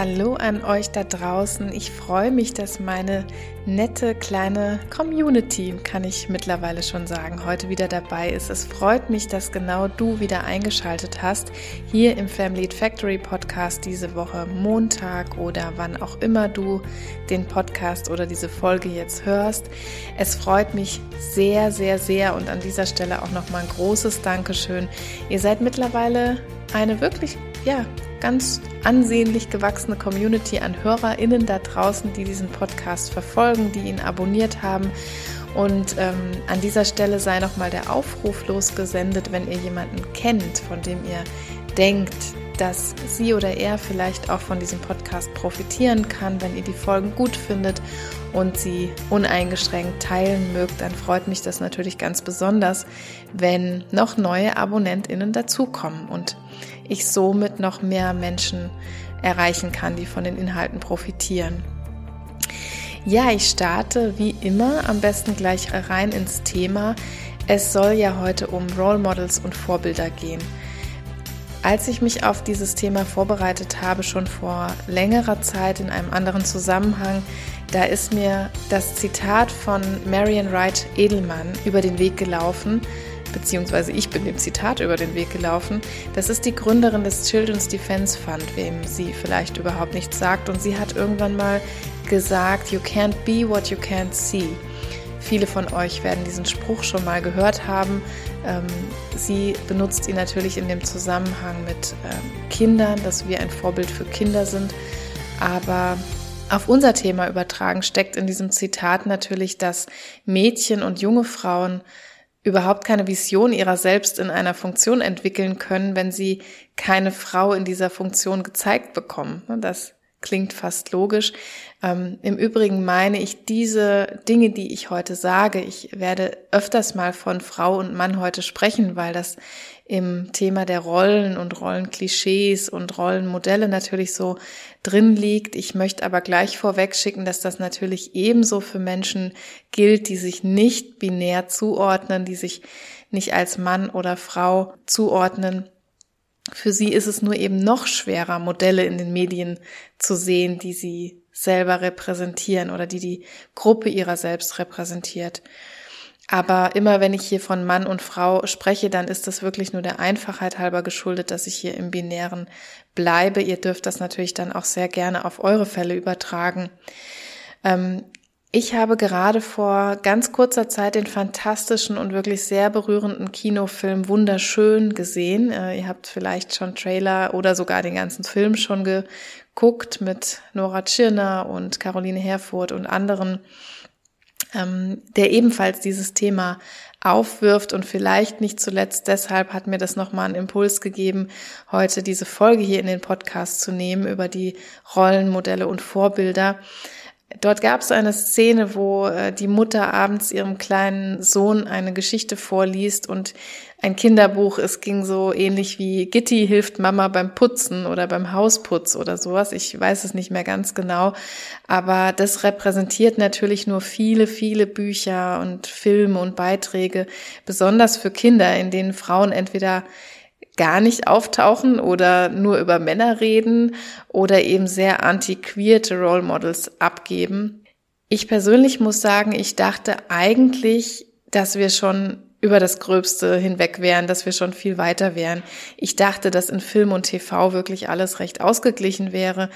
Hallo an euch da draußen. Ich freue mich, dass meine nette kleine Community, kann ich mittlerweile schon sagen, heute wieder dabei ist. Es freut mich, dass genau du wieder eingeschaltet hast hier im Family Factory Podcast diese Woche Montag oder wann auch immer du den Podcast oder diese Folge jetzt hörst. Es freut mich sehr, sehr, sehr und an dieser Stelle auch nochmal ein großes Dankeschön. Ihr seid mittlerweile eine wirklich, ja, ganz ansehnlich gewachsene Community an HörerInnen da draußen, die diesen Podcast verfolgen, die ihn abonniert haben. Und ähm, an dieser Stelle sei nochmal der Aufruf losgesendet, wenn ihr jemanden kennt, von dem ihr denkt, dass sie oder er vielleicht auch von diesem Podcast profitieren kann, wenn ihr die Folgen gut findet und sie uneingeschränkt teilen mögt, dann freut mich das natürlich ganz besonders, wenn noch neue AbonnentInnen dazukommen und ich somit noch mehr Menschen erreichen kann, die von den Inhalten profitieren. Ja, ich starte wie immer am besten gleich rein ins Thema. Es soll ja heute um Role Models und Vorbilder gehen. Als ich mich auf dieses Thema vorbereitet habe, schon vor längerer Zeit in einem anderen Zusammenhang, da ist mir das Zitat von Marian Wright Edelmann über den Weg gelaufen, beziehungsweise ich bin dem Zitat über den Weg gelaufen. Das ist die Gründerin des Children's Defense Fund, wem sie vielleicht überhaupt nichts sagt. Und sie hat irgendwann mal gesagt, You can't be what you can't see. Viele von euch werden diesen Spruch schon mal gehört haben. Ähm, sie benutzt ihn natürlich in dem Zusammenhang mit ähm, Kindern, dass wir ein Vorbild für Kinder sind. Aber auf unser Thema übertragen steckt in diesem Zitat natürlich, dass Mädchen und junge Frauen überhaupt keine Vision ihrer selbst in einer Funktion entwickeln können, wenn sie keine Frau in dieser Funktion gezeigt bekommen. Das klingt fast logisch. Ähm, Im Übrigen meine ich diese Dinge, die ich heute sage. Ich werde öfters mal von Frau und Mann heute sprechen, weil das im Thema der Rollen und Rollenklischees und Rollenmodelle natürlich so drin liegt. Ich möchte aber gleich vorweg schicken, dass das natürlich ebenso für Menschen gilt, die sich nicht binär zuordnen, die sich nicht als Mann oder Frau zuordnen. Für sie ist es nur eben noch schwerer, Modelle in den Medien zu sehen, die sie selber repräsentieren oder die die Gruppe ihrer selbst repräsentiert. Aber immer wenn ich hier von Mann und Frau spreche, dann ist das wirklich nur der Einfachheit halber geschuldet, dass ich hier im Binären bleibe. Ihr dürft das natürlich dann auch sehr gerne auf eure Fälle übertragen. Ähm, ich habe gerade vor ganz kurzer Zeit den fantastischen und wirklich sehr berührenden Kinofilm Wunderschön gesehen. Äh, ihr habt vielleicht schon Trailer oder sogar den ganzen Film schon geguckt mit Nora Tschirner und Caroline Herfurth und anderen ähm, der ebenfalls dieses Thema aufwirft und vielleicht nicht zuletzt deshalb hat mir das nochmal einen Impuls gegeben, heute diese Folge hier in den Podcast zu nehmen über die Rollenmodelle und Vorbilder. Dort gab es eine Szene, wo äh, die Mutter abends ihrem kleinen Sohn eine Geschichte vorliest und ein Kinderbuch. Es ging so ähnlich wie Gitti hilft Mama beim Putzen oder beim Hausputz oder sowas. Ich weiß es nicht mehr ganz genau. Aber das repräsentiert natürlich nur viele, viele Bücher und Filme und Beiträge, besonders für Kinder, in denen Frauen entweder gar nicht auftauchen oder nur über Männer reden oder eben sehr antiquierte Role Models abgeben. Ich persönlich muss sagen, ich dachte eigentlich, dass wir schon über das Gröbste hinweg wären, dass wir schon viel weiter wären. Ich dachte, dass in Film und TV wirklich alles recht ausgeglichen wäre,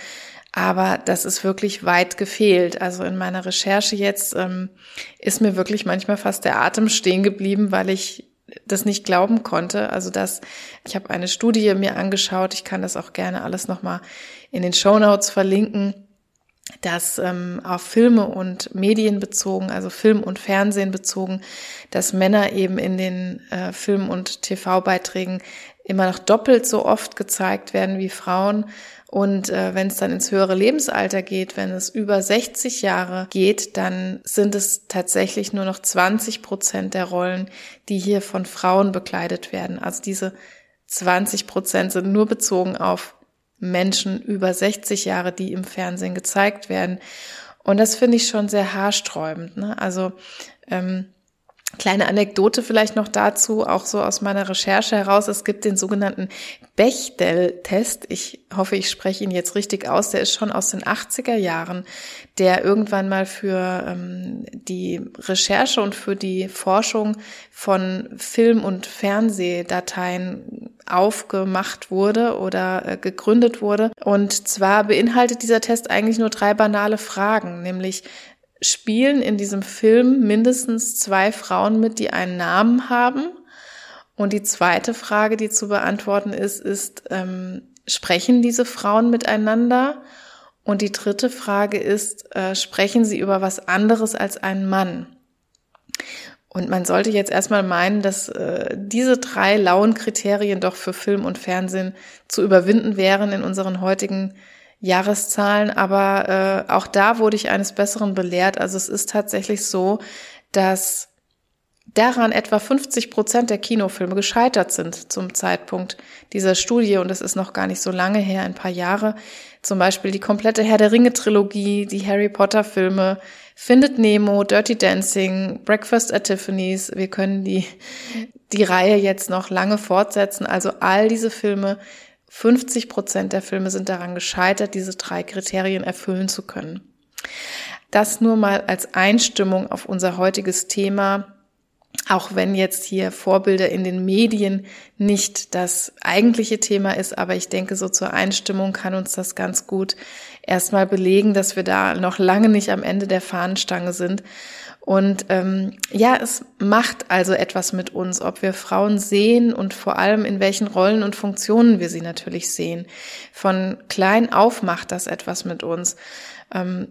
aber das ist wirklich weit gefehlt. Also in meiner Recherche jetzt ähm, ist mir wirklich manchmal fast der Atem stehen geblieben, weil ich das nicht glauben konnte. Also dass ich habe eine Studie mir angeschaut. Ich kann das auch gerne alles nochmal in den Show Notes verlinken dass ähm, auf Filme und Medien bezogen, also Film und Fernsehen bezogen, dass Männer eben in den äh, Film- und TV-Beiträgen immer noch doppelt so oft gezeigt werden wie Frauen. Und äh, wenn es dann ins höhere Lebensalter geht, wenn es über 60 Jahre geht, dann sind es tatsächlich nur noch 20 Prozent der Rollen, die hier von Frauen bekleidet werden. Also diese 20 Prozent sind nur bezogen auf Menschen über 60 Jahre, die im Fernsehen gezeigt werden. Und das finde ich schon sehr haarsträubend. Ne? Also ähm, Kleine Anekdote vielleicht noch dazu, auch so aus meiner Recherche heraus. Es gibt den sogenannten Bechdel-Test. Ich hoffe, ich spreche ihn jetzt richtig aus. Der ist schon aus den 80er Jahren, der irgendwann mal für ähm, die Recherche und für die Forschung von Film- und Fernsehdateien aufgemacht wurde oder äh, gegründet wurde. Und zwar beinhaltet dieser Test eigentlich nur drei banale Fragen, nämlich spielen in diesem Film mindestens zwei Frauen mit, die einen Namen haben. Und die zweite Frage, die zu beantworten ist, ist, ähm, sprechen diese Frauen miteinander? Und die dritte Frage ist, äh, sprechen sie über was anderes als einen Mann? Und man sollte jetzt erstmal meinen, dass äh, diese drei lauen Kriterien doch für Film und Fernsehen zu überwinden wären in unseren heutigen Jahreszahlen, aber äh, auch da wurde ich eines Besseren belehrt. Also es ist tatsächlich so, dass daran etwa 50 Prozent der Kinofilme gescheitert sind zum Zeitpunkt dieser Studie und es ist noch gar nicht so lange her, ein paar Jahre. Zum Beispiel die komplette Herr der Ringe Trilogie, die Harry Potter Filme, Findet Nemo, Dirty Dancing, Breakfast at Tiffany's. Wir können die, die Reihe jetzt noch lange fortsetzen. Also all diese Filme 50 Prozent der Filme sind daran gescheitert, diese drei Kriterien erfüllen zu können. Das nur mal als Einstimmung auf unser heutiges Thema, auch wenn jetzt hier Vorbilder in den Medien nicht das eigentliche Thema ist, aber ich denke, so zur Einstimmung kann uns das ganz gut erstmal belegen, dass wir da noch lange nicht am Ende der Fahnenstange sind und ähm, ja, es macht also etwas mit uns, ob wir Frauen sehen und vor allem in welchen Rollen und Funktionen wir sie natürlich sehen. Von klein auf macht das etwas mit uns. Ähm,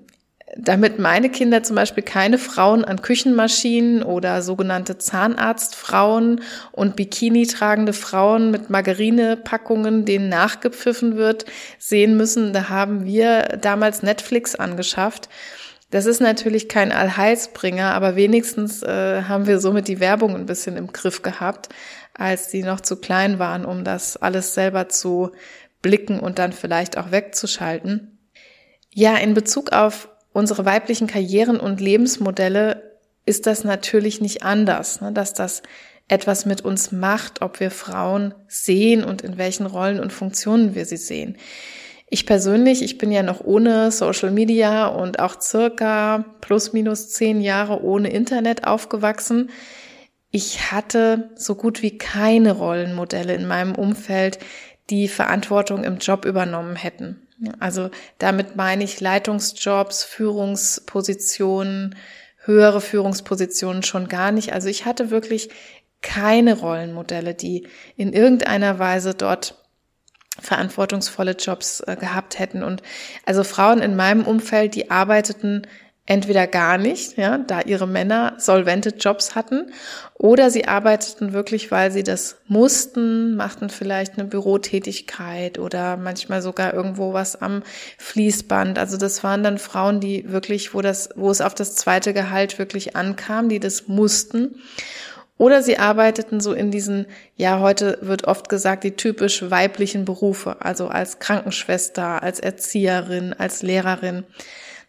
damit meine Kinder zum Beispiel keine Frauen an Küchenmaschinen oder sogenannte Zahnarztfrauen und Bikini tragende Frauen mit Margarinepackungen, denen nachgepfiffen wird, sehen müssen, da haben wir damals Netflix angeschafft das ist natürlich kein Allheilsbringer, aber wenigstens äh, haben wir somit die Werbung ein bisschen im Griff gehabt, als die noch zu klein waren, um das alles selber zu blicken und dann vielleicht auch wegzuschalten. Ja, in Bezug auf unsere weiblichen Karrieren und Lebensmodelle ist das natürlich nicht anders, ne, dass das etwas mit uns macht, ob wir Frauen sehen und in welchen Rollen und Funktionen wir sie sehen. Ich persönlich, ich bin ja noch ohne Social Media und auch circa plus minus zehn Jahre ohne Internet aufgewachsen. Ich hatte so gut wie keine Rollenmodelle in meinem Umfeld, die Verantwortung im Job übernommen hätten. Also damit meine ich Leitungsjobs, Führungspositionen, höhere Führungspositionen schon gar nicht. Also ich hatte wirklich keine Rollenmodelle, die in irgendeiner Weise dort verantwortungsvolle Jobs äh, gehabt hätten. Und also Frauen in meinem Umfeld, die arbeiteten entweder gar nicht, ja, da ihre Männer solvente Jobs hatten, oder sie arbeiteten wirklich, weil sie das mussten, machten vielleicht eine Bürotätigkeit oder manchmal sogar irgendwo was am Fließband. Also das waren dann Frauen, die wirklich, wo das, wo es auf das zweite Gehalt wirklich ankam, die das mussten. Oder sie arbeiteten so in diesen, ja, heute wird oft gesagt, die typisch weiblichen Berufe, also als Krankenschwester, als Erzieherin, als Lehrerin.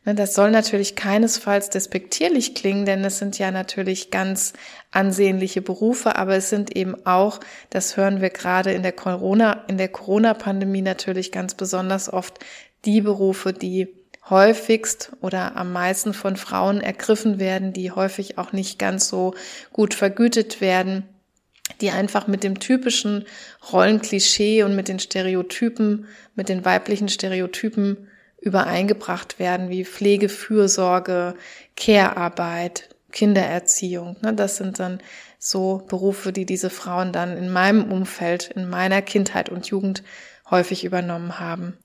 Ne, das soll natürlich keinesfalls despektierlich klingen, denn es sind ja natürlich ganz ansehnliche Berufe, aber es sind eben auch, das hören wir gerade in der Corona, in der Corona-Pandemie natürlich ganz besonders oft, die Berufe, die häufigst oder am meisten von Frauen ergriffen werden, die häufig auch nicht ganz so gut vergütet werden, die einfach mit dem typischen Rollenklischee und mit den Stereotypen, mit den weiblichen Stereotypen übereingebracht werden, wie Pflege, Fürsorge, Care-Arbeit, Kindererziehung. Ne, das sind dann so Berufe, die diese Frauen dann in meinem Umfeld, in meiner Kindheit und Jugend häufig übernommen haben.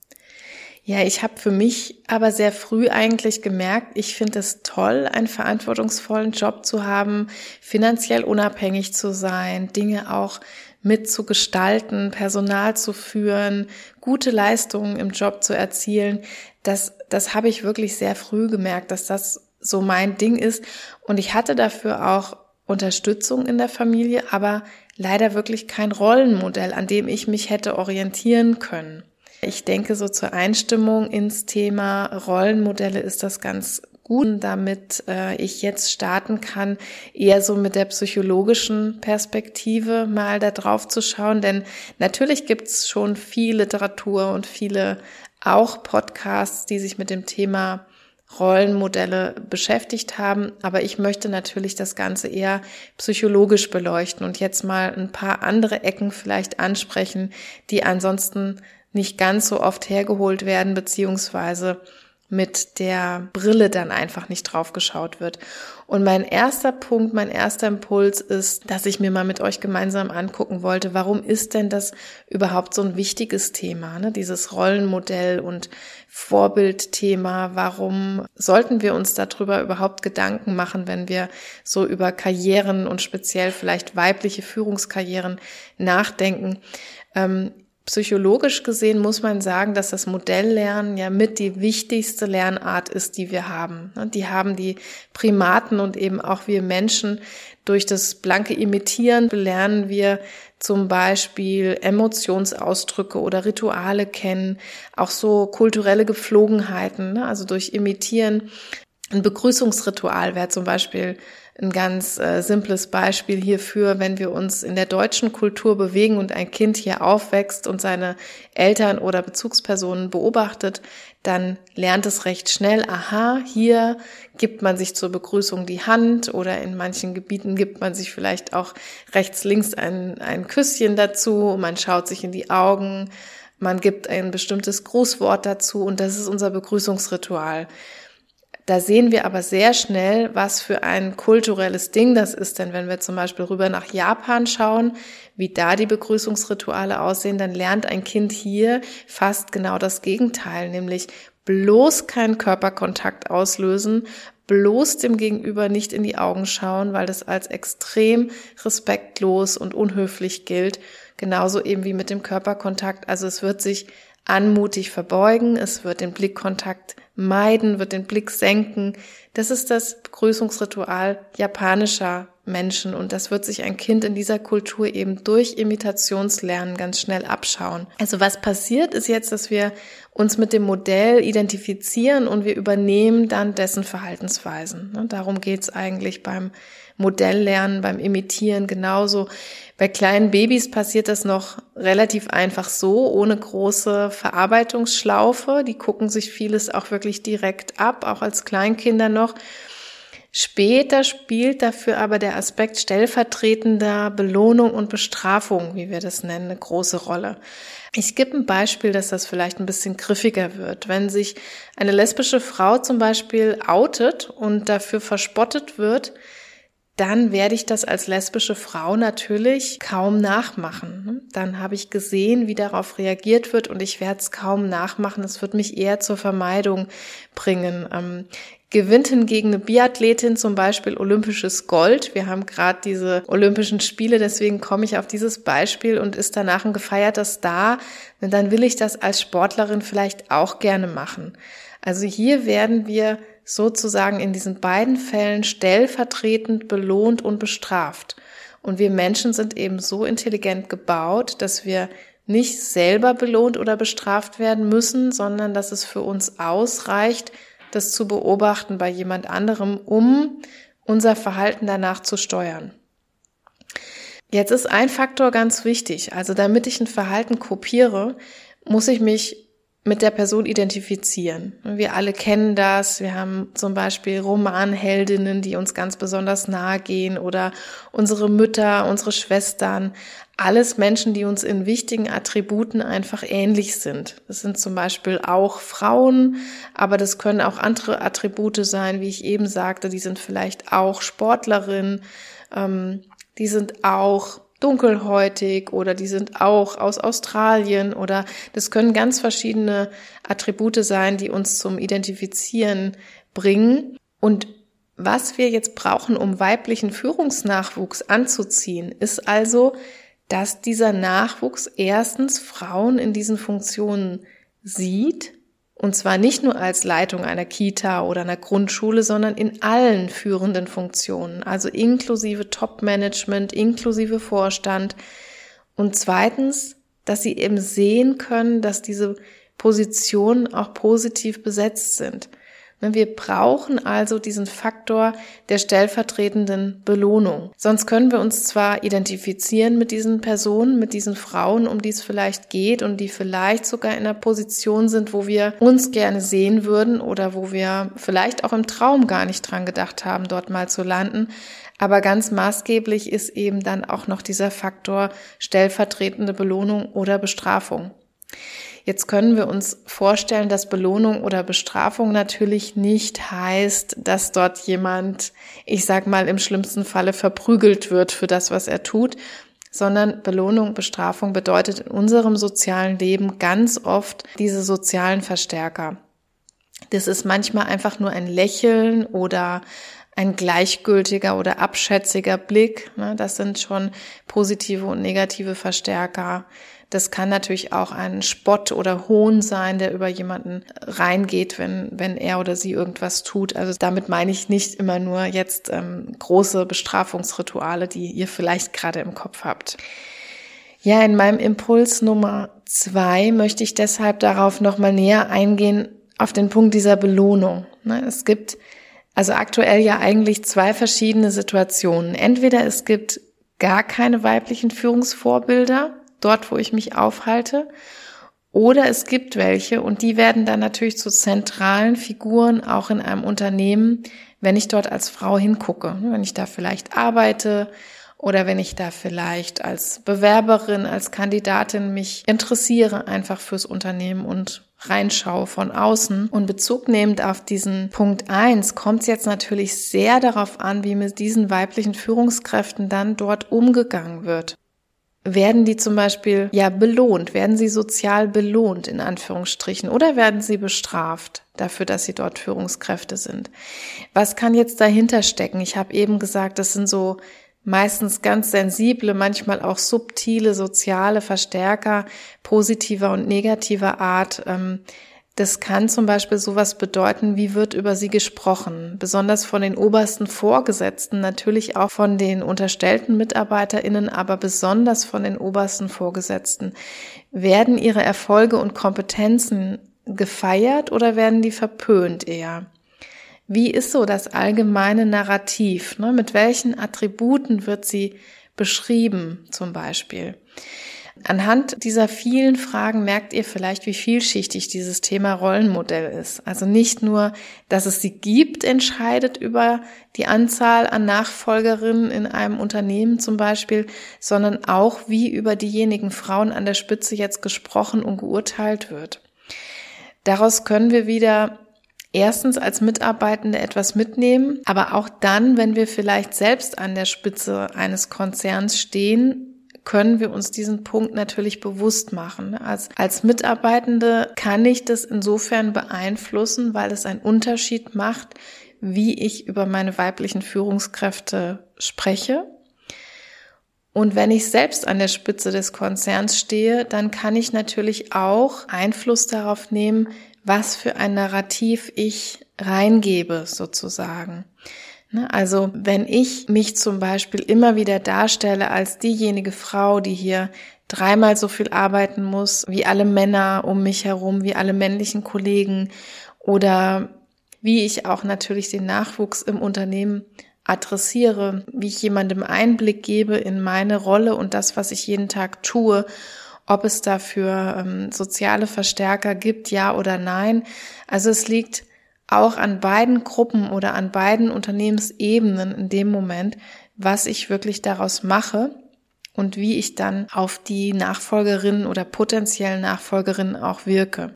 Ja, ich habe für mich aber sehr früh eigentlich gemerkt, ich finde es toll, einen verantwortungsvollen Job zu haben, finanziell unabhängig zu sein, Dinge auch mitzugestalten, Personal zu führen, gute Leistungen im Job zu erzielen, das, das habe ich wirklich sehr früh gemerkt, dass das so mein Ding ist. Und ich hatte dafür auch Unterstützung in der Familie, aber leider wirklich kein Rollenmodell, an dem ich mich hätte orientieren können. Ich denke, so zur Einstimmung ins Thema Rollenmodelle ist das ganz gut, damit äh, ich jetzt starten kann, eher so mit der psychologischen Perspektive mal da drauf zu schauen. Denn natürlich gibt's schon viel Literatur und viele auch Podcasts, die sich mit dem Thema Rollenmodelle beschäftigt haben. Aber ich möchte natürlich das Ganze eher psychologisch beleuchten und jetzt mal ein paar andere Ecken vielleicht ansprechen, die ansonsten nicht ganz so oft hergeholt werden, beziehungsweise mit der Brille dann einfach nicht drauf geschaut wird. Und mein erster Punkt, mein erster Impuls ist, dass ich mir mal mit euch gemeinsam angucken wollte, warum ist denn das überhaupt so ein wichtiges Thema, ne? dieses Rollenmodell und Vorbildthema. Warum sollten wir uns darüber überhaupt Gedanken machen, wenn wir so über Karrieren und speziell vielleicht weibliche Führungskarrieren nachdenken? Ähm, Psychologisch gesehen muss man sagen, dass das Modelllernen ja mit die wichtigste Lernart ist, die wir haben. Die haben die Primaten und eben auch wir Menschen durch das blanke Imitieren lernen wir zum Beispiel Emotionsausdrücke oder Rituale kennen, auch so kulturelle Gepflogenheiten, also durch Imitieren. Ein Begrüßungsritual wäre zum Beispiel ein ganz äh, simples Beispiel hierfür, wenn wir uns in der deutschen Kultur bewegen und ein Kind hier aufwächst und seine Eltern oder Bezugspersonen beobachtet, dann lernt es recht schnell, aha, hier gibt man sich zur Begrüßung die Hand oder in manchen Gebieten gibt man sich vielleicht auch rechts, links ein, ein Küsschen dazu, man schaut sich in die Augen, man gibt ein bestimmtes Grußwort dazu und das ist unser Begrüßungsritual. Da sehen wir aber sehr schnell, was für ein kulturelles Ding das ist. Denn wenn wir zum Beispiel rüber nach Japan schauen, wie da die Begrüßungsrituale aussehen, dann lernt ein Kind hier fast genau das Gegenteil, nämlich bloß keinen Körperkontakt auslösen, bloß dem Gegenüber nicht in die Augen schauen, weil das als extrem respektlos und unhöflich gilt. Genauso eben wie mit dem Körperkontakt. Also es wird sich anmutig verbeugen, es wird den Blickkontakt meiden, wird den Blick senken. Das ist das Begrüßungsritual japanischer Menschen und das wird sich ein Kind in dieser Kultur eben durch Imitationslernen ganz schnell abschauen. Also was passiert ist jetzt, dass wir uns mit dem Modell identifizieren und wir übernehmen dann dessen Verhaltensweisen. Ne, darum geht's eigentlich beim Modelllernen, beim Imitieren genauso. Bei kleinen Babys passiert das noch relativ einfach so, ohne große Verarbeitungsschlaufe. Die gucken sich vieles auch wirklich direkt ab, auch als Kleinkinder noch. Später spielt dafür aber der Aspekt stellvertretender Belohnung und Bestrafung, wie wir das nennen, eine große Rolle. Ich gebe ein Beispiel, dass das vielleicht ein bisschen griffiger wird. Wenn sich eine lesbische Frau zum Beispiel outet und dafür verspottet wird, dann werde ich das als lesbische Frau natürlich kaum nachmachen. Dann habe ich gesehen, wie darauf reagiert wird und ich werde es kaum nachmachen. Es wird mich eher zur Vermeidung bringen. Ähm, gewinnt hingegen eine Biathletin zum Beispiel olympisches Gold. Wir haben gerade diese Olympischen Spiele, deswegen komme ich auf dieses Beispiel und ist danach ein gefeierter Star, denn dann will ich das als Sportlerin vielleicht auch gerne machen. Also hier werden wir sozusagen in diesen beiden Fällen stellvertretend belohnt und bestraft. Und wir Menschen sind eben so intelligent gebaut, dass wir nicht selber belohnt oder bestraft werden müssen, sondern dass es für uns ausreicht, das zu beobachten bei jemand anderem, um unser Verhalten danach zu steuern. Jetzt ist ein Faktor ganz wichtig. Also damit ich ein Verhalten kopiere, muss ich mich mit der Person identifizieren. Wir alle kennen das. Wir haben zum Beispiel Romanheldinnen, die uns ganz besonders nahe gehen oder unsere Mütter, unsere Schwestern. Alles Menschen, die uns in wichtigen Attributen einfach ähnlich sind. Das sind zum Beispiel auch Frauen, aber das können auch andere Attribute sein, wie ich eben sagte. Die sind vielleicht auch Sportlerinnen. Ähm, die sind auch dunkelhäutig oder die sind auch aus Australien oder das können ganz verschiedene Attribute sein, die uns zum Identifizieren bringen. Und was wir jetzt brauchen, um weiblichen Führungsnachwuchs anzuziehen, ist also dass dieser Nachwuchs erstens Frauen in diesen Funktionen sieht, und zwar nicht nur als Leitung einer Kita oder einer Grundschule, sondern in allen führenden Funktionen, also inklusive Top-Management, inklusive Vorstand. Und zweitens, dass sie eben sehen können, dass diese Positionen auch positiv besetzt sind. Wir brauchen also diesen Faktor der stellvertretenden Belohnung. Sonst können wir uns zwar identifizieren mit diesen Personen, mit diesen Frauen, um die es vielleicht geht und die vielleicht sogar in einer Position sind, wo wir uns gerne sehen würden oder wo wir vielleicht auch im Traum gar nicht dran gedacht haben, dort mal zu landen. Aber ganz maßgeblich ist eben dann auch noch dieser Faktor stellvertretende Belohnung oder Bestrafung. Jetzt können wir uns vorstellen, dass Belohnung oder Bestrafung natürlich nicht heißt, dass dort jemand, ich sag mal, im schlimmsten Falle verprügelt wird für das, was er tut, sondern Belohnung, Bestrafung bedeutet in unserem sozialen Leben ganz oft diese sozialen Verstärker. Das ist manchmal einfach nur ein Lächeln oder ein gleichgültiger oder abschätziger Blick. Ne? Das sind schon positive und negative Verstärker. Das kann natürlich auch ein Spott oder Hohn sein, der über jemanden reingeht, wenn, wenn er oder sie irgendwas tut. Also damit meine ich nicht immer nur jetzt ähm, große Bestrafungsrituale, die ihr vielleicht gerade im Kopf habt. Ja, in meinem Impuls Nummer zwei möchte ich deshalb darauf nochmal näher eingehen, auf den Punkt dieser Belohnung. Ne, es gibt also aktuell ja eigentlich zwei verschiedene Situationen. Entweder es gibt gar keine weiblichen Führungsvorbilder, dort, wo ich mich aufhalte. Oder es gibt welche und die werden dann natürlich zu zentralen Figuren auch in einem Unternehmen, wenn ich dort als Frau hingucke, wenn ich da vielleicht arbeite oder wenn ich da vielleicht als Bewerberin, als Kandidatin mich interessiere einfach fürs Unternehmen und reinschaue von außen. Und Bezug nehmend auf diesen Punkt eins kommt es jetzt natürlich sehr darauf an, wie mit diesen weiblichen Führungskräften dann dort umgegangen wird werden die zum Beispiel ja belohnt? Werden sie sozial belohnt in Anführungsstrichen oder werden sie bestraft dafür, dass sie dort Führungskräfte sind? Was kann jetzt dahinter stecken? Ich habe eben gesagt, das sind so meistens ganz sensible, manchmal auch subtile soziale Verstärker positiver und negativer Art. Ähm, das kann zum Beispiel sowas bedeuten, wie wird über sie gesprochen, besonders von den obersten Vorgesetzten, natürlich auch von den unterstellten Mitarbeiterinnen, aber besonders von den obersten Vorgesetzten. Werden ihre Erfolge und Kompetenzen gefeiert oder werden die verpönt eher? Wie ist so das allgemeine Narrativ? Ne? Mit welchen Attributen wird sie beschrieben zum Beispiel? Anhand dieser vielen Fragen merkt ihr vielleicht, wie vielschichtig dieses Thema Rollenmodell ist. Also nicht nur, dass es sie gibt, entscheidet über die Anzahl an Nachfolgerinnen in einem Unternehmen zum Beispiel, sondern auch, wie über diejenigen Frauen an der Spitze jetzt gesprochen und geurteilt wird. Daraus können wir wieder erstens als Mitarbeitende etwas mitnehmen, aber auch dann, wenn wir vielleicht selbst an der Spitze eines Konzerns stehen, können wir uns diesen Punkt natürlich bewusst machen. Als, als Mitarbeitende kann ich das insofern beeinflussen, weil es einen Unterschied macht, wie ich über meine weiblichen Führungskräfte spreche. Und wenn ich selbst an der Spitze des Konzerns stehe, dann kann ich natürlich auch Einfluss darauf nehmen, was für ein Narrativ ich reingebe, sozusagen. Ne, also wenn ich mich zum Beispiel immer wieder darstelle als diejenige Frau, die hier dreimal so viel arbeiten muss wie alle Männer um mich herum, wie alle männlichen Kollegen oder wie ich auch natürlich den Nachwuchs im Unternehmen adressiere, wie ich jemandem Einblick gebe in meine Rolle und das, was ich jeden Tag tue, ob es dafür ähm, soziale Verstärker gibt, ja oder nein. Also es liegt auch an beiden Gruppen oder an beiden Unternehmensebenen in dem Moment, was ich wirklich daraus mache und wie ich dann auf die Nachfolgerinnen oder potenziellen Nachfolgerinnen auch wirke.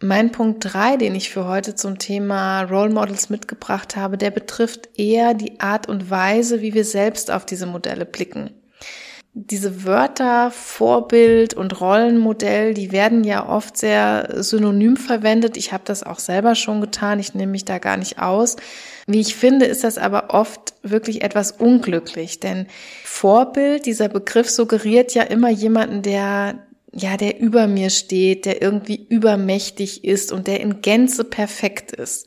Mein Punkt drei, den ich für heute zum Thema Role Models mitgebracht habe, der betrifft eher die Art und Weise, wie wir selbst auf diese Modelle blicken. Diese Wörter Vorbild und Rollenmodell, die werden ja oft sehr synonym verwendet. Ich habe das auch selber schon getan. Ich nehme mich da gar nicht aus. Wie ich finde, ist das aber oft wirklich etwas unglücklich, denn Vorbild, dieser Begriff suggeriert ja immer jemanden, der ja, der über mir steht, der irgendwie übermächtig ist und der in Gänze perfekt ist.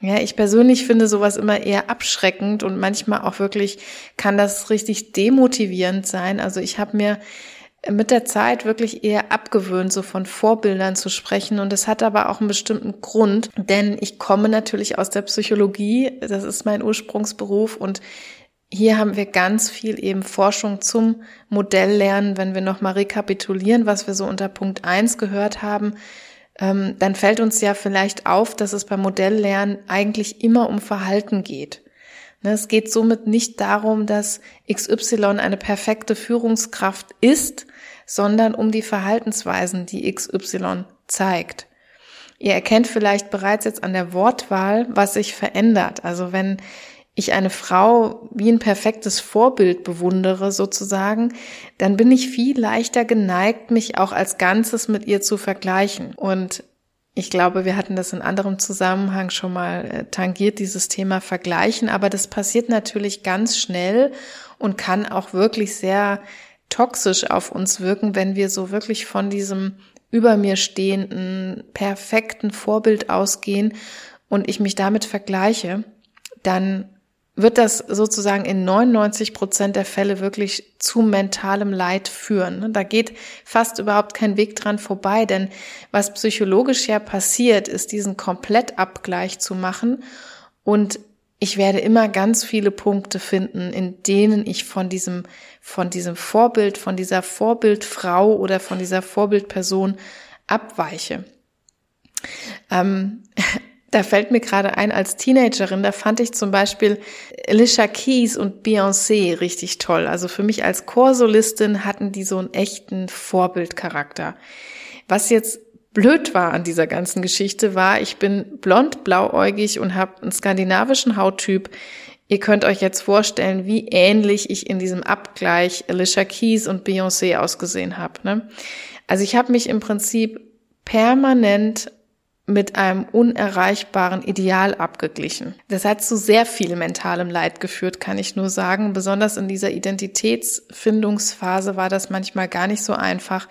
Ja, ich persönlich finde sowas immer eher abschreckend und manchmal auch wirklich kann das richtig demotivierend sein. Also ich habe mir mit der Zeit wirklich eher abgewöhnt, so von Vorbildern zu sprechen. Und es hat aber auch einen bestimmten Grund, denn ich komme natürlich aus der Psychologie, das ist mein Ursprungsberuf und hier haben wir ganz viel eben Forschung zum Modelllernen, wenn wir nochmal rekapitulieren, was wir so unter Punkt eins gehört haben ähm, dann fällt uns ja vielleicht auf, dass es beim Modelllernen eigentlich immer um Verhalten geht. Ne, es geht somit nicht darum, dass XY eine perfekte Führungskraft ist, sondern um die Verhaltensweisen, die XY zeigt. Ihr erkennt vielleicht bereits jetzt an der Wortwahl, was sich verändert. Also wenn ich eine Frau wie ein perfektes Vorbild bewundere sozusagen, dann bin ich viel leichter geneigt, mich auch als Ganzes mit ihr zu vergleichen. Und ich glaube, wir hatten das in anderem Zusammenhang schon mal äh, tangiert, dieses Thema Vergleichen, aber das passiert natürlich ganz schnell und kann auch wirklich sehr toxisch auf uns wirken, wenn wir so wirklich von diesem über mir stehenden, perfekten Vorbild ausgehen und ich mich damit vergleiche, dann wird das sozusagen in 99 Prozent der Fälle wirklich zu mentalem Leid führen. Da geht fast überhaupt kein Weg dran vorbei, denn was psychologisch ja passiert, ist diesen Komplettabgleich zu machen und ich werde immer ganz viele Punkte finden, in denen ich von diesem, von diesem Vorbild, von dieser Vorbildfrau oder von dieser Vorbildperson abweiche. Ähm, da fällt mir gerade ein, als Teenagerin, da fand ich zum Beispiel Alicia Keys und Beyoncé richtig toll. Also für mich als Chorsolistin hatten die so einen echten Vorbildcharakter. Was jetzt blöd war an dieser ganzen Geschichte war, ich bin blond, blauäugig und habe einen skandinavischen Hauttyp. Ihr könnt euch jetzt vorstellen, wie ähnlich ich in diesem Abgleich Alicia Keys und Beyoncé ausgesehen habe. Ne? Also ich habe mich im Prinzip permanent mit einem unerreichbaren Ideal abgeglichen. Das hat zu sehr viel mentalem Leid geführt, kann ich nur sagen. Besonders in dieser Identitätsfindungsphase war das manchmal gar nicht so einfach.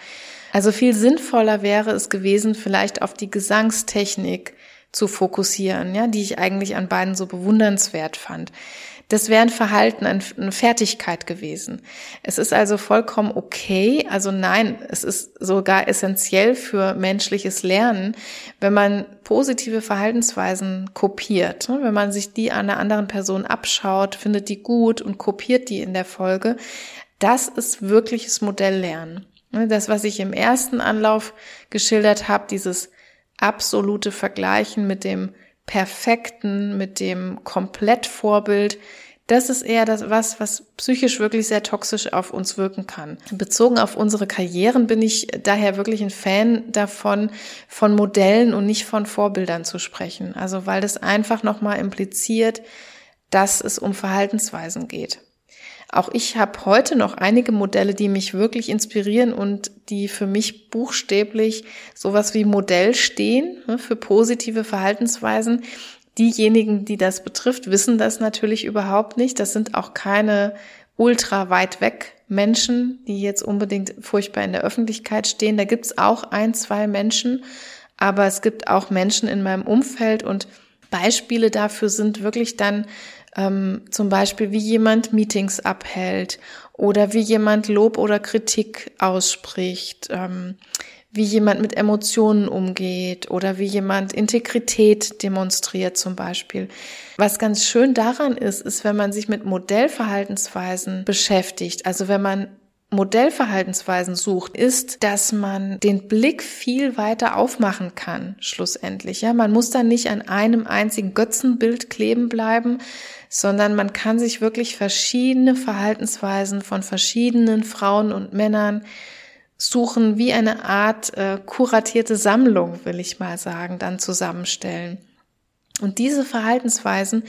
Also viel sinnvoller wäre es gewesen, vielleicht auf die Gesangstechnik zu fokussieren, ja, die ich eigentlich an beiden so bewundernswert fand. Das wäre ein Verhalten, eine Fertigkeit gewesen. Es ist also vollkommen okay, also nein, es ist sogar essentiell für menschliches Lernen, wenn man positive Verhaltensweisen kopiert. Ne? Wenn man sich die einer anderen Person abschaut, findet die gut und kopiert die in der Folge. Das ist wirkliches Modelllernen. Ne? Das, was ich im ersten Anlauf geschildert habe, dieses absolute Vergleichen mit dem perfekten, mit dem Komplettvorbild, das ist eher das was, was psychisch wirklich sehr toxisch auf uns wirken kann. Bezogen auf unsere Karrieren bin ich daher wirklich ein Fan davon, von Modellen und nicht von Vorbildern zu sprechen. Also weil das einfach nochmal impliziert, dass es um Verhaltensweisen geht. Auch ich habe heute noch einige Modelle, die mich wirklich inspirieren und die für mich buchstäblich sowas wie Modell stehen ne, für positive Verhaltensweisen. Diejenigen, die das betrifft, wissen das natürlich überhaupt nicht. Das sind auch keine ultra weit weg Menschen, die jetzt unbedingt furchtbar in der Öffentlichkeit stehen. Da gibt's auch ein, zwei Menschen, aber es gibt auch Menschen in meinem Umfeld und Beispiele dafür sind wirklich dann ähm, zum Beispiel, wie jemand Meetings abhält oder wie jemand Lob oder Kritik ausspricht, ähm, wie jemand mit Emotionen umgeht oder wie jemand Integrität demonstriert zum Beispiel. Was ganz schön daran ist, ist, wenn man sich mit Modellverhaltensweisen beschäftigt, also wenn man Modellverhaltensweisen sucht, ist, dass man den Blick viel weiter aufmachen kann, schlussendlich. Ja, man muss dann nicht an einem einzigen Götzenbild kleben bleiben, sondern man kann sich wirklich verschiedene Verhaltensweisen von verschiedenen Frauen und Männern suchen, wie eine Art äh, kuratierte Sammlung, will ich mal sagen, dann zusammenstellen. Und diese Verhaltensweisen,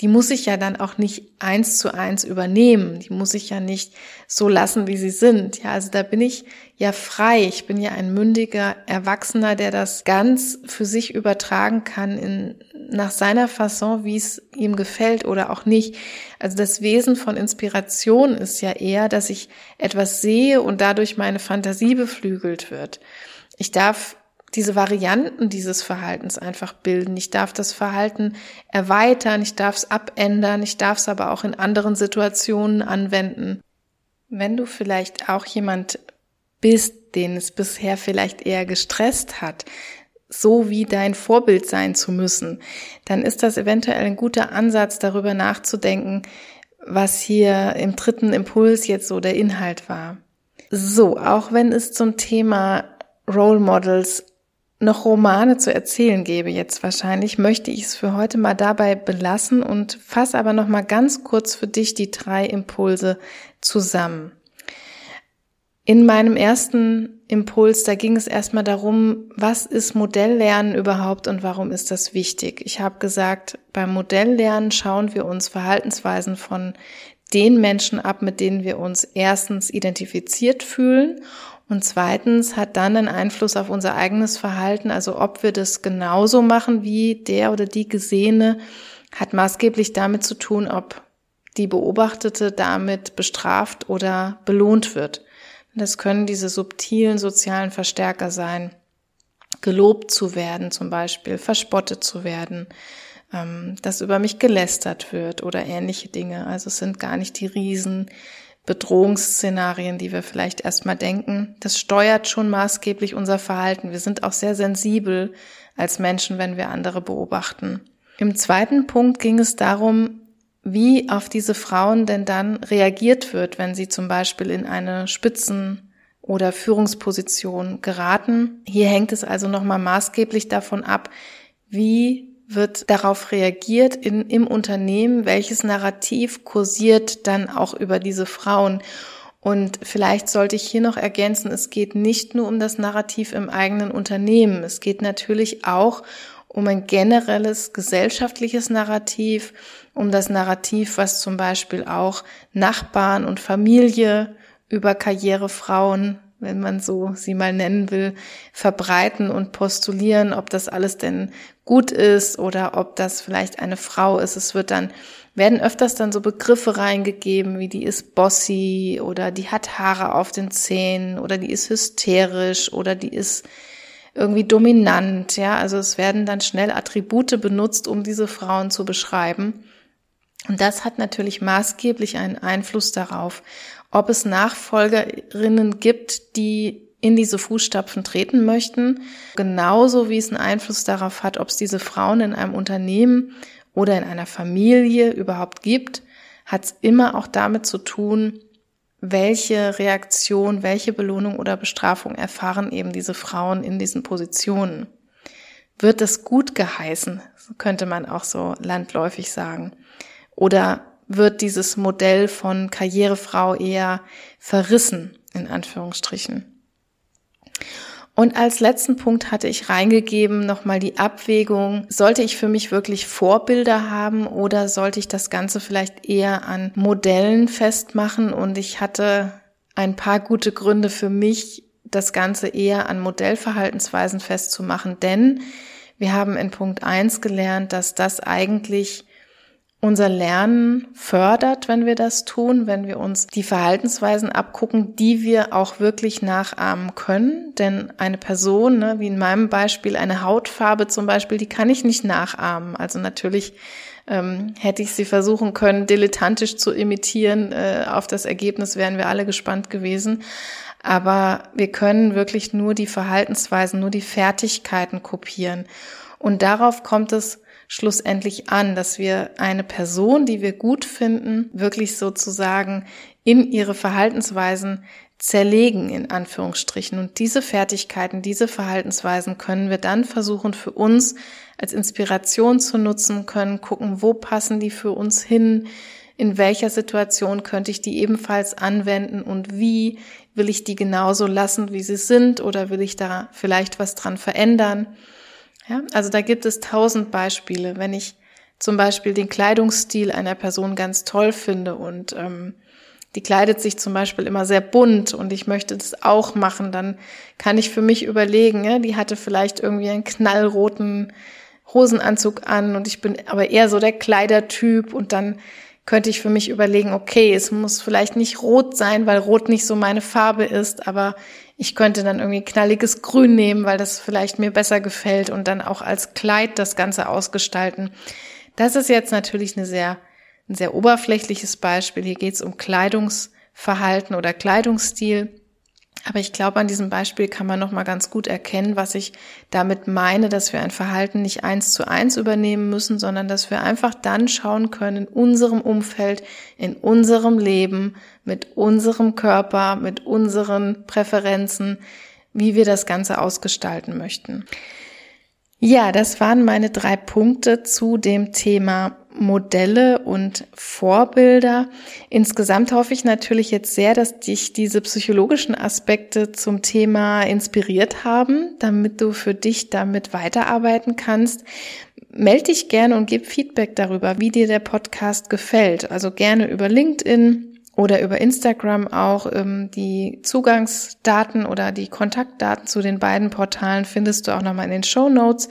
die muss ich ja dann auch nicht eins zu eins übernehmen. Die muss ich ja nicht so lassen, wie sie sind. Ja, also da bin ich ja frei. Ich bin ja ein mündiger Erwachsener, der das ganz für sich übertragen kann in, nach seiner Fasson, wie es ihm gefällt oder auch nicht. Also das Wesen von Inspiration ist ja eher, dass ich etwas sehe und dadurch meine Fantasie beflügelt wird. Ich darf diese Varianten dieses Verhaltens einfach bilden. Ich darf das Verhalten erweitern, ich darf es abändern, ich darf es aber auch in anderen Situationen anwenden. Wenn du vielleicht auch jemand bist, den es bisher vielleicht eher gestresst hat, so wie dein Vorbild sein zu müssen, dann ist das eventuell ein guter Ansatz, darüber nachzudenken, was hier im dritten Impuls jetzt so der Inhalt war. So, auch wenn es zum Thema Role Models noch Romane zu erzählen gäbe jetzt wahrscheinlich, möchte ich es für heute mal dabei belassen und fasse aber noch mal ganz kurz für dich die drei Impulse zusammen. In meinem ersten Impuls, da ging es erstmal darum, was ist Modelllernen überhaupt und warum ist das wichtig? Ich habe gesagt, beim Modelllernen schauen wir uns Verhaltensweisen von den Menschen ab, mit denen wir uns erstens identifiziert fühlen und zweitens hat dann einen Einfluss auf unser eigenes Verhalten, also ob wir das genauso machen wie der oder die Gesehene, hat maßgeblich damit zu tun, ob die Beobachtete damit bestraft oder belohnt wird. Das können diese subtilen sozialen Verstärker sein. Gelobt zu werden zum Beispiel, verspottet zu werden, ähm, dass über mich gelästert wird oder ähnliche Dinge. Also es sind gar nicht die riesen Bedrohungsszenarien, die wir vielleicht erstmal denken. Das steuert schon maßgeblich unser Verhalten. Wir sind auch sehr sensibel als Menschen, wenn wir andere beobachten. Im zweiten Punkt ging es darum, wie auf diese Frauen denn dann reagiert wird, wenn sie zum Beispiel in eine Spitzen- oder Führungsposition geraten. Hier hängt es also nochmal maßgeblich davon ab, wie wird darauf reagiert in, im Unternehmen, welches Narrativ kursiert dann auch über diese Frauen. Und vielleicht sollte ich hier noch ergänzen, es geht nicht nur um das Narrativ im eigenen Unternehmen, es geht natürlich auch um ein generelles gesellschaftliches Narrativ, um das Narrativ, was zum Beispiel auch Nachbarn und Familie über Karrierefrauen wenn man so sie mal nennen will, verbreiten und postulieren, ob das alles denn gut ist oder ob das vielleicht eine Frau ist. Es wird dann, werden öfters dann so Begriffe reingegeben, wie die ist bossy oder die hat Haare auf den Zähnen oder die ist hysterisch oder die ist irgendwie dominant, ja. Also es werden dann schnell Attribute benutzt, um diese Frauen zu beschreiben. Und das hat natürlich maßgeblich einen Einfluss darauf, ob es Nachfolgerinnen gibt, die in diese Fußstapfen treten möchten, genauso wie es einen Einfluss darauf hat, ob es diese Frauen in einem Unternehmen oder in einer Familie überhaupt gibt, hat es immer auch damit zu tun, welche Reaktion, welche Belohnung oder Bestrafung erfahren eben diese Frauen in diesen Positionen. Wird es gut geheißen, könnte man auch so landläufig sagen. Oder wird dieses Modell von Karrierefrau eher verrissen, in Anführungsstrichen. Und als letzten Punkt hatte ich reingegeben nochmal die Abwägung, sollte ich für mich wirklich Vorbilder haben oder sollte ich das Ganze vielleicht eher an Modellen festmachen? Und ich hatte ein paar gute Gründe für mich, das Ganze eher an Modellverhaltensweisen festzumachen, denn wir haben in Punkt eins gelernt, dass das eigentlich unser Lernen fördert, wenn wir das tun, wenn wir uns die Verhaltensweisen abgucken, die wir auch wirklich nachahmen können. Denn eine Person, ne, wie in meinem Beispiel, eine Hautfarbe zum Beispiel, die kann ich nicht nachahmen. Also natürlich ähm, hätte ich sie versuchen können, dilettantisch zu imitieren. Äh, auf das Ergebnis wären wir alle gespannt gewesen. Aber wir können wirklich nur die Verhaltensweisen, nur die Fertigkeiten kopieren. Und darauf kommt es schlussendlich an, dass wir eine Person, die wir gut finden, wirklich sozusagen in ihre Verhaltensweisen zerlegen, in Anführungsstrichen. Und diese Fertigkeiten, diese Verhaltensweisen können wir dann versuchen für uns als Inspiration zu nutzen, können gucken, wo passen die für uns hin, in welcher Situation könnte ich die ebenfalls anwenden und wie will ich die genauso lassen, wie sie sind oder will ich da vielleicht was dran verändern. Ja, also da gibt es tausend Beispiele. Wenn ich zum Beispiel den Kleidungsstil einer Person ganz toll finde und ähm, die kleidet sich zum Beispiel immer sehr bunt und ich möchte das auch machen, dann kann ich für mich überlegen, ja, die hatte vielleicht irgendwie einen knallroten Hosenanzug an und ich bin aber eher so der Kleidertyp und dann könnte ich für mich überlegen, okay, es muss vielleicht nicht rot sein, weil rot nicht so meine Farbe ist, aber ich könnte dann irgendwie knalliges Grün nehmen, weil das vielleicht mir besser gefällt und dann auch als Kleid das Ganze ausgestalten. Das ist jetzt natürlich eine sehr, ein sehr oberflächliches Beispiel. Hier geht es um Kleidungsverhalten oder Kleidungsstil. Aber ich glaube, an diesem Beispiel kann man noch mal ganz gut erkennen, was ich damit meine, dass wir ein Verhalten nicht eins zu eins übernehmen müssen, sondern dass wir einfach dann schauen können in unserem Umfeld, in unserem Leben, mit unserem Körper, mit unseren Präferenzen, wie wir das Ganze ausgestalten möchten. Ja, das waren meine drei Punkte zu dem Thema Modelle und Vorbilder. Insgesamt hoffe ich natürlich jetzt sehr, dass dich diese psychologischen Aspekte zum Thema inspiriert haben, damit du für dich damit weiterarbeiten kannst. Meld dich gerne und gib Feedback darüber, wie dir der Podcast gefällt. Also gerne über LinkedIn oder über Instagram auch. Ähm, die Zugangsdaten oder die Kontaktdaten zu den beiden Portalen findest du auch nochmal in den Show Notes.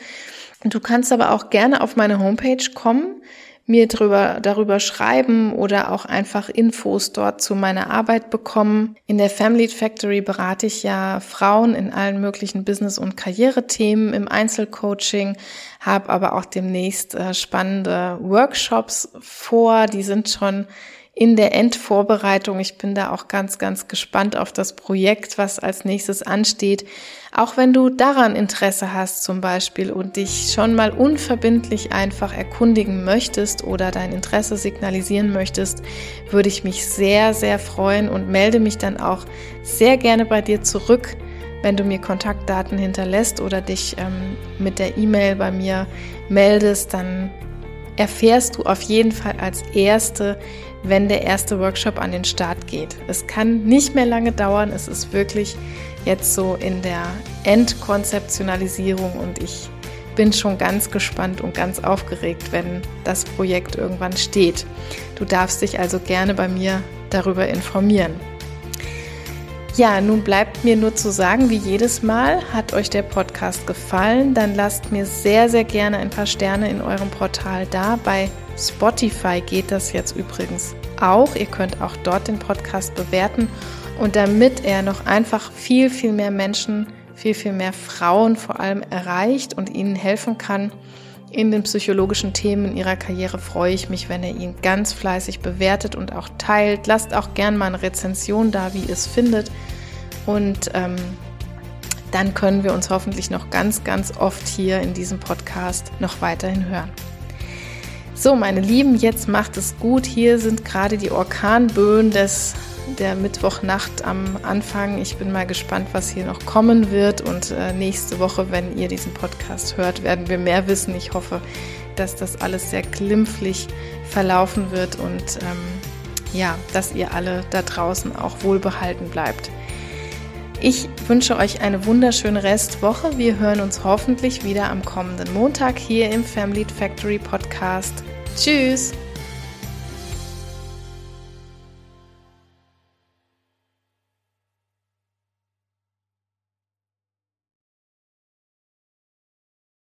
Du kannst aber auch gerne auf meine Homepage kommen mir drüber, darüber schreiben oder auch einfach Infos dort zu meiner Arbeit bekommen. In der Family Factory berate ich ja Frauen in allen möglichen Business- und Karrierethemen im Einzelcoaching, habe aber auch demnächst äh, spannende Workshops vor. Die sind schon in der Endvorbereitung. Ich bin da auch ganz, ganz gespannt auf das Projekt, was als nächstes ansteht. Auch wenn du daran Interesse hast zum Beispiel und dich schon mal unverbindlich einfach erkundigen möchtest oder dein Interesse signalisieren möchtest, würde ich mich sehr, sehr freuen und melde mich dann auch sehr gerne bei dir zurück, wenn du mir Kontaktdaten hinterlässt oder dich ähm, mit der E-Mail bei mir meldest, dann erfährst du auf jeden Fall als Erste, wenn der erste Workshop an den Start geht. Es kann nicht mehr lange dauern. Es ist wirklich jetzt so in der Endkonzeptionalisierung und ich bin schon ganz gespannt und ganz aufgeregt, wenn das Projekt irgendwann steht. Du darfst dich also gerne bei mir darüber informieren. Ja, nun bleibt mir nur zu sagen, wie jedes Mal, hat euch der Podcast gefallen, dann lasst mir sehr, sehr gerne ein paar Sterne in eurem Portal da. Bei Spotify geht das jetzt übrigens auch. Ihr könnt auch dort den Podcast bewerten. Und damit er noch einfach viel, viel mehr Menschen, viel, viel mehr Frauen vor allem erreicht und ihnen helfen kann in den psychologischen Themen ihrer Karriere, freue ich mich, wenn ihr ihn ganz fleißig bewertet und auch teilt. Lasst auch gern mal eine Rezension da, wie ihr es findet. Und ähm, dann können wir uns hoffentlich noch ganz, ganz oft hier in diesem Podcast noch weiterhin hören. So, meine Lieben, jetzt macht es gut. Hier sind gerade die Orkanböen des, der Mittwochnacht am Anfang. Ich bin mal gespannt, was hier noch kommen wird. Und äh, nächste Woche, wenn ihr diesen Podcast hört, werden wir mehr wissen. Ich hoffe, dass das alles sehr glimpflich verlaufen wird und ähm, ja, dass ihr alle da draußen auch wohlbehalten bleibt. Ich wünsche euch eine wunderschöne Restwoche. Wir hören uns hoffentlich wieder am kommenden Montag hier im Family Factory Podcast. Tschüss!